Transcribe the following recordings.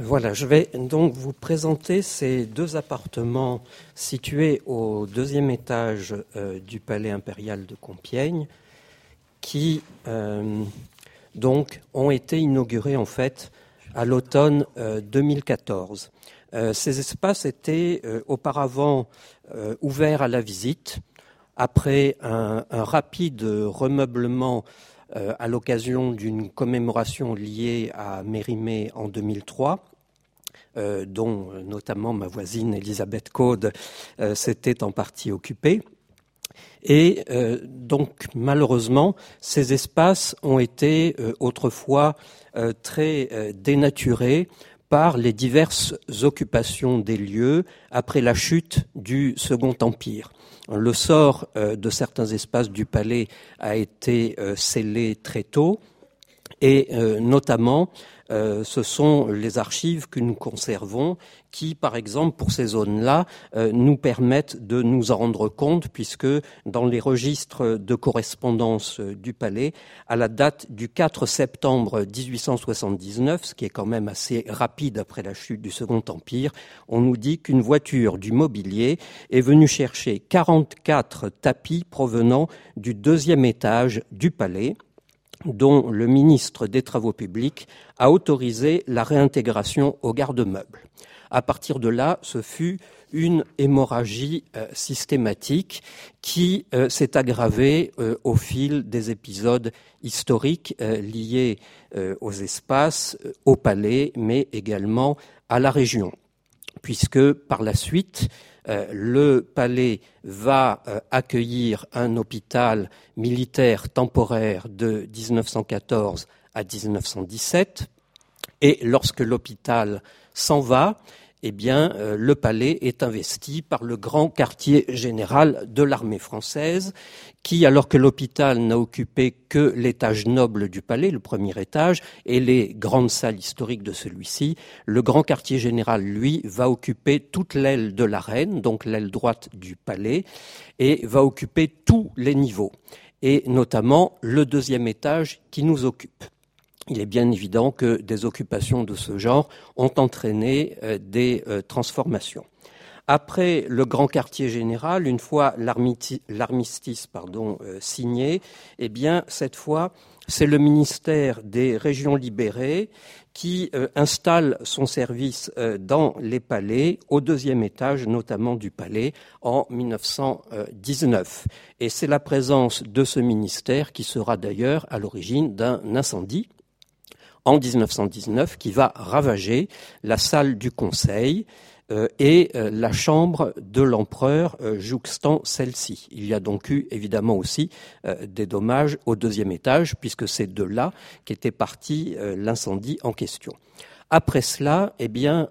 Voilà, je vais donc vous présenter ces deux appartements situés au deuxième étage euh, du palais impérial de Compiègne, qui euh, donc ont été inaugurés en fait à l'automne 2014. Euh, ces espaces étaient auparavant ouverts à la visite après un, un rapide remeublement euh, à l'occasion d'une commémoration liée à Mérimée en 2003. Euh, dont euh, notamment ma voisine Elisabeth Code s'était en partie occupée. Et donc malheureusement, ces espaces ont été autrefois très dénaturés par les diverses occupations des lieux après la chute du Second Empire. Le sort euh, de certains espaces du palais a été euh, scellé très tôt et euh, notamment euh, ce sont les archives que nous conservons qui, par exemple, pour ces zones-là, euh, nous permettent de nous en rendre compte, puisque dans les registres de correspondance du palais, à la date du 4 septembre 1879, ce qui est quand même assez rapide après la chute du Second Empire, on nous dit qu'une voiture du mobilier est venue chercher 44 tapis provenant du deuxième étage du palais dont le ministre des Travaux publics a autorisé la réintégration au garde-meubles. À partir de là, ce fut une hémorragie euh, systématique qui euh, s'est aggravée euh, au fil des épisodes historiques liés aux espaces, au palais, mais également à la région, puisque par la suite, euh, le palais va euh, accueillir un hôpital militaire temporaire de 1914 à 1917. Et lorsque l'hôpital s'en va, eh bien, euh, le palais est investi par le grand quartier général de l'armée française, qui, alors que l'hôpital n'a occupé que l'étage noble du palais, le premier étage, et les grandes salles historiques de celui-ci, le grand quartier général, lui, va occuper toute l'aile de l'arène, donc l'aile droite du palais, et va occuper tous les niveaux, et notamment le deuxième étage qui nous occupe il est bien évident que des occupations de ce genre ont entraîné euh, des euh, transformations. Après le grand quartier général, une fois l'armistice euh, signé, eh bien, cette fois, c'est le ministère des régions libérées qui installe son service dans les palais, au deuxième étage notamment du palais, en 1919. Et c'est la présence de ce ministère qui sera d'ailleurs à l'origine d'un incendie en 1919 qui va ravager la salle du Conseil euh, et euh, la chambre de l'empereur euh, jouxtant celle-ci. Il y a donc eu évidemment aussi des dommages au deuxième étage puisque c'est de là qu'était parti l'incendie en question. Après cela, eh bien,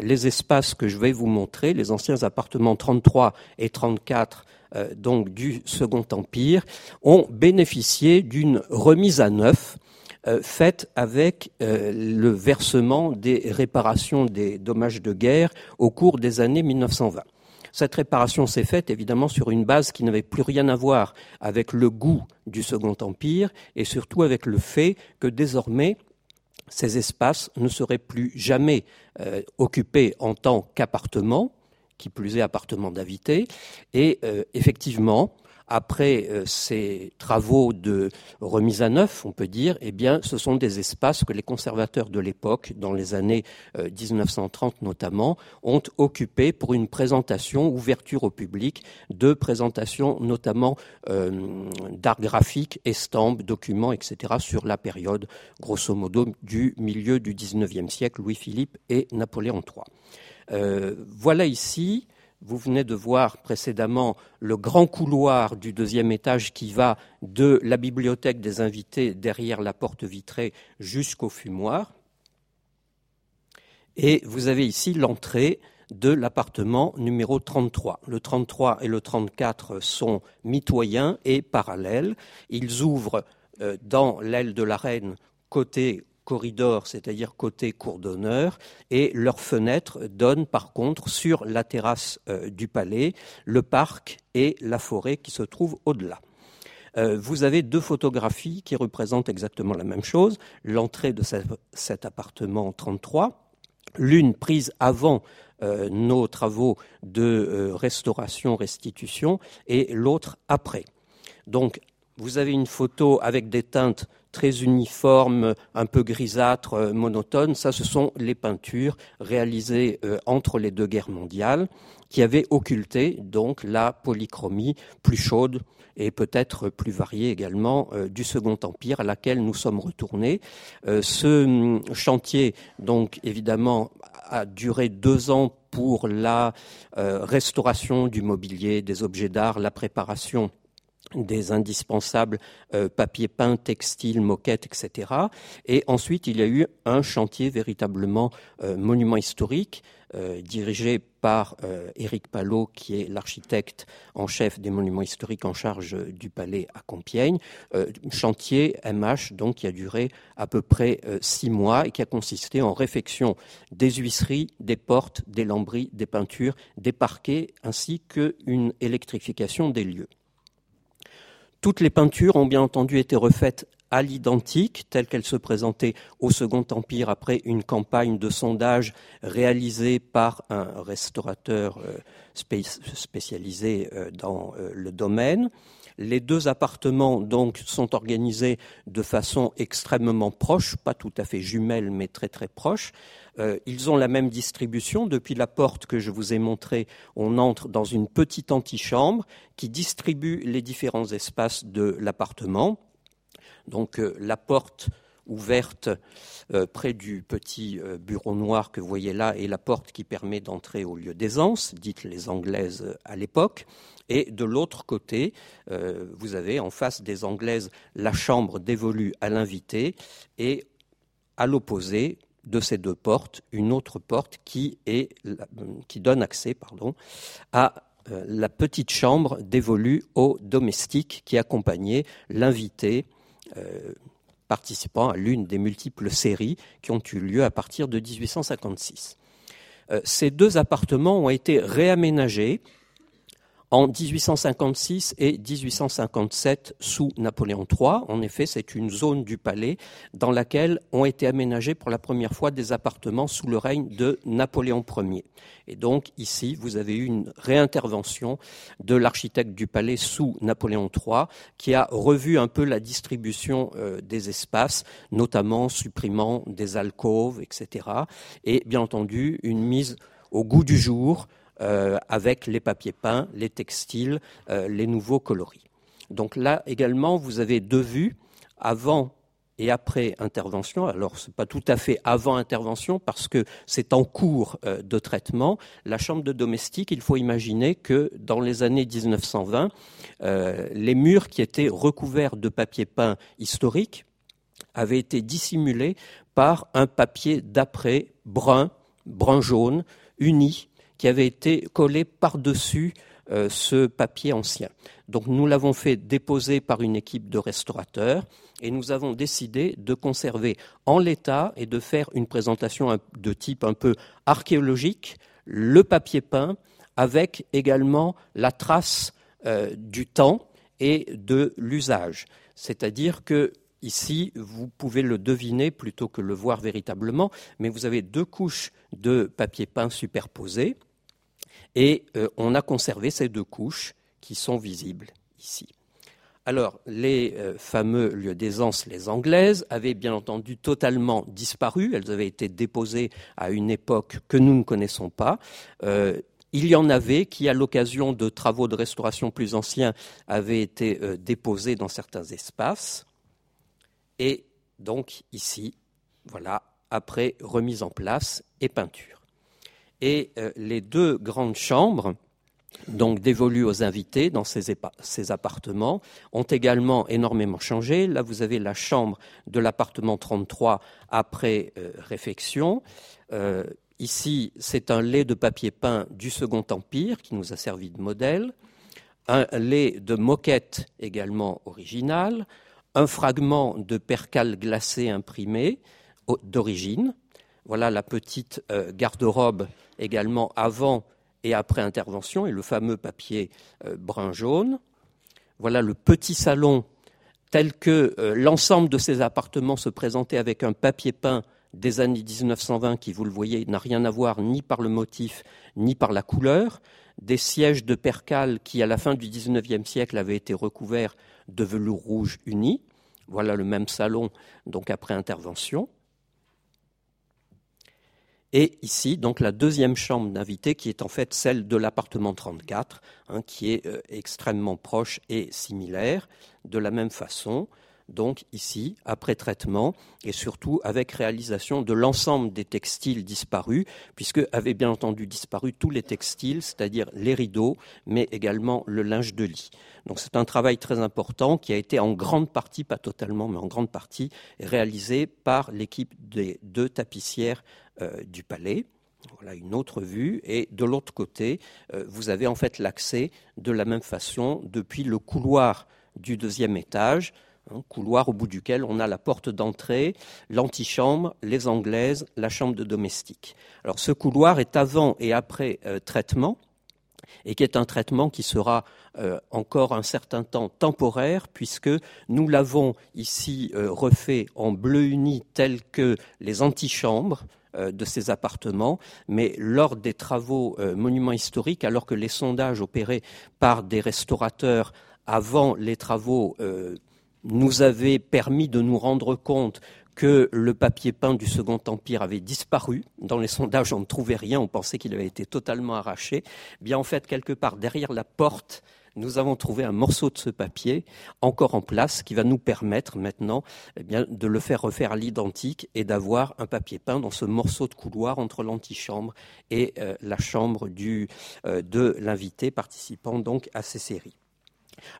les espaces que je vais vous montrer, les anciens appartements 33 et 34 donc du Second Empire, ont bénéficié d'une remise à neuf euh, faite avec euh, le versement des réparations des dommages de guerre au cours des années 1920. Cette réparation s'est faite évidemment sur une base qui n'avait plus rien à voir avec le goût du Second Empire et surtout avec le fait que désormais ces espaces ne seraient plus jamais euh, occupés en tant qu'appartements, qui plus est appartements d'invités, et effectivement, après euh, ces travaux de remise à neuf, on peut dire, eh bien, ce sont des espaces que les conservateurs de l'époque, dans les années 1930 euh, notamment, ont occupés pour une présentation, ouverture au public, de présentations notamment euh, d'art graphique, estampes, documents, etc., sur la période, grosso modo, du milieu du XIXe siècle, Louis-Philippe et Napoléon III. voilà ici vous venez de voir précédemment le grand couloir du deuxième étage qui va de la bibliothèque des invités derrière la porte vitrée jusqu'au fumoir. Et vous avez ici l'entrée de l'appartement numéro 33. Le 33 et le 34 sont mitoyens et parallèles. Ils ouvrent euh, dans l'aile de la reine côté corridor, c'est-à-dire côté cour d'honneur, et leurs fenêtres donnent par contre sur la terrasse euh, du palais, le parc et la forêt qui se trouvent au-delà. Euh, vous avez deux photographies qui représentent exactement la même chose. L'entrée de cet appartement 33, l'une prise avant nos travaux de restauration-restitution et l'autre après. Donc, vous avez une photo avec des teintes très uniformes, un peu grisâtres, monotones. Ça, ce sont les peintures réalisées entre les deux guerres mondiales qui avaient occulté donc la polychromie plus chaude et peut-être plus variée également euh, du Second Empire à laquelle nous sommes retournés. Euh, ce hum, chantier, donc évidemment, a duré deux ans pour la euh, restauration du mobilier, des objets d'art, la préparation des indispensables papier peint, textile, moquettes, etc. Et ensuite, il y a eu un chantier véritablement monument historique euh, dirigé par euh, Éric Palot, qui est l'architecte en chef des monuments historiques en charge du palais à Compiègne. Euh, chantier MH, donc, qui a duré à peu près six mois et qui a consisté en réfection des huisseries, des portes, des lambris, des peintures, des parquets, ainsi qu'une électrification des lieux. Toutes les peintures ont bien entendu été refaites à l'identique, telle qu'elle se présentait au Second Empire après une campagne de sondage réalisée par un restaurateur euh, spécialisé euh, dans euh, le domaine. Les deux appartements donc sont organisés de façon extrêmement proche, pas tout à fait jumelles, mais très très proches. ils ont la même distribution. Depuis la porte que je vous ai montrée, on entre dans une petite antichambre qui distribue les différents espaces de l'appartement. Donc euh, la porte ouverte euh, près du petit euh, bureau noir que vous voyez là est la porte qui permet d'entrer au lieu d'aisance, dites les Anglaises à l'époque. Et de l'autre côté, vous avez en face des Anglaises la chambre dévolue à l'invité et à l'opposé de ces deux portes, une autre porte qui, est, qui donne accès pardon, à la petite chambre dévolue aux domestiques qui accompagnaient l'invité euh, participant à l'une des multiples séries qui ont eu lieu à partir de 1856. Euh, ces deux appartements ont été réaménagés en 1856 et 1857 sous Napoléon III. En effet, c'est une zone du palais dans laquelle ont été aménagés pour la première fois des appartements sous le règne de Napoléon Ier. Et donc ici, vous avez eu une réintervention de l'architecte du palais sous Napoléon III qui a revu un peu la distribution euh, des espaces, notamment supprimant des alcôves, etc. Et bien entendu, une mise au goût du jour euh, avec les papiers peints, les textiles, euh, les nouveaux coloris. Donc là également, vous avez deux vues, avant et après intervention. Alors, ce n'est pas tout à fait avant intervention parce que c'est en cours euh, de traitement. La chambre de domestique, il faut imaginer que dans les années 1920, les murs qui étaient recouverts de papier peint historique avaient été dissimulés par un papier d'après brun, brun jaune, uni, qui avait été collé par-dessus euh, ce papier ancien. Donc nous l'avons fait déposer par une équipe de restaurateurs et nous avons décidé de conserver en l'état et de faire une présentation de type un peu archéologique le papier peint avec également la trace euh, du temps et de l'usage. C'est-à-dire que Ici, vous pouvez le deviner plutôt que le voir véritablement, mais vous avez deux couches de papier peint superposées et euh, on a conservé ces deux couches qui sont visibles ici. Alors, les euh, fameux lieux d'aisance, les anglaises, avaient bien entendu totalement disparu. Elles avaient été déposées à une époque que nous ne connaissons pas. Euh, il y en avait qui, à l'occasion de travaux de restauration plus anciens, avaient été déposées dans certains espaces. Et donc, ici, voilà, après remise en place et peinture et euh, les deux grandes chambres donc dévolues aux invités dans ces, appartements, ont également énormément changé. Là, vous avez la chambre de l'appartement 33 après euh, réfection. Euh, ici, c'est un lait de papier peint du Second Empire qui nous a servi de modèle, un lait de moquette également original, un fragment de percale glacé imprimé d'origine, voilà la petite euh, garde-robe également avant et après intervention et le fameux papier euh, brun-jaune. Voilà le petit salon tel que euh, l'ensemble de ces appartements se présentait avec un papier peint des années 1920 qui, vous le voyez, n'a rien à voir ni par le motif ni par la couleur, des sièges de percale qui, à la fin du XIXe siècle, avaient été recouverts de velours rouge uni. Voilà le même salon, donc après intervention. Et ici, donc la deuxième chambre d'invité, qui est en fait celle de l'appartement 34, hein, qui est euh, extrêmement proche et similaire. De la même façon, donc ici, après traitement, et surtout avec réalisation de l'ensemble des textiles disparus, puisque avaient bien entendu disparu tous les textiles, c'est-à-dire les rideaux, mais également le linge de lit. Donc c'est un travail très important qui a été en grande partie, pas totalement, mais en grande partie, réalisé par l'équipe des deux tapissières du palais. Voilà une autre vue. Et de l'autre côté, euh, vous avez en fait l'accès de la même façon depuis le couloir du deuxième étage un couloir au bout duquel on a la porte d'entrée, l'antichambre, les anglaises, la chambre de domestique. Alors ce couloir est avant et après euh, traitement et qui est un traitement qui sera euh, encore un certain temps temporaire, puisque nous l'avons ici euh, refait en bleu uni tel que les antichambres de ces appartements, mais lors des travaux monuments historiques, alors que les sondages opérés par des restaurateurs avant les travaux nous avait permis de nous rendre compte que le papier peint du Second Empire avait disparu. Dans les sondages, on ne trouvait rien, on pensait qu'il avait été totalement arraché. Bien, en fait, quelque part derrière la porte, nous avons trouvé un morceau de ce papier encore en place qui va nous permettre maintenant eh de le faire refaire à l'identique et d'avoir un papier peint dans ce morceau de couloir entre l'antichambre et euh, la chambre euh, de l'invité participant donc à ces séries.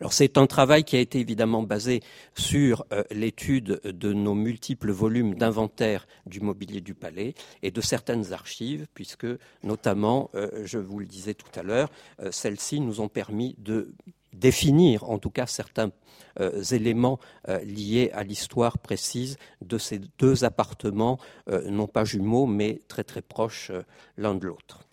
Alors c'est un travail qui a été évidemment basé sur euh, l'étude de nos multiples volumes d'inventaire du mobilier du palais et de certaines archives, puisque notamment, euh, je vous le disais tout à l'heure, euh, celles-ci nous ont permis de définir en tout cas certains éléments liés à l'histoire précise de ces deux appartements, non pas jumeaux, mais très très proches l'un de l'autre.